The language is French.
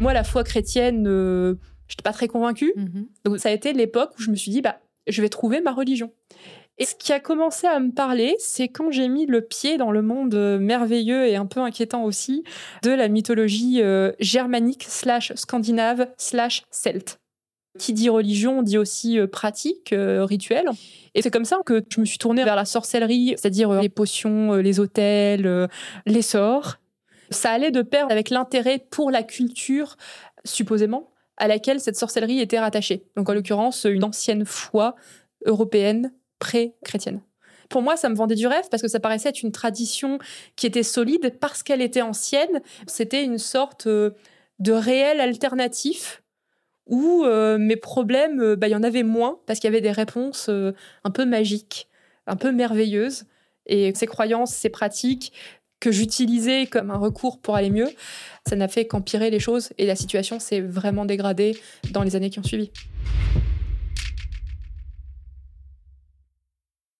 Moi, la foi chrétienne, euh, je n'étais pas très convaincue. Mhm. Donc, ça a été l'époque où je me suis dit, bah, je vais trouver ma religion. Et ce qui a commencé à me parler, c'est quand j'ai mis le pied dans le monde euh, merveilleux et un peu inquiétant aussi de la mythologie euh, germanique slash scandinave slash celte. Qui dit religion dit aussi pratique, rituel. Et c'est comme ça que je me suis tournée vers la sorcellerie, c'est-à-dire les potions, les hôtels, les sorts. Ça allait de pair avec l'intérêt pour la culture, supposément, à laquelle cette sorcellerie était rattachée. Donc en l'occurrence, une ancienne foi européenne pré-chrétienne. Pour moi, ça me vendait du rêve parce que ça paraissait être une tradition qui était solide parce qu'elle était ancienne. C'était une sorte euh, de réel alternatif où euh, mes problèmes, euh, bah, il y en avait moins parce qu'il y avait des réponses un peu magiques, un peu merveilleuses. Et ces croyances, ces pratiques, que j'utilisais comme un recours pour aller mieux, ça n'a fait qu'empirer les choses et la situation s'est vraiment dégradée dans les années qui ont suivi.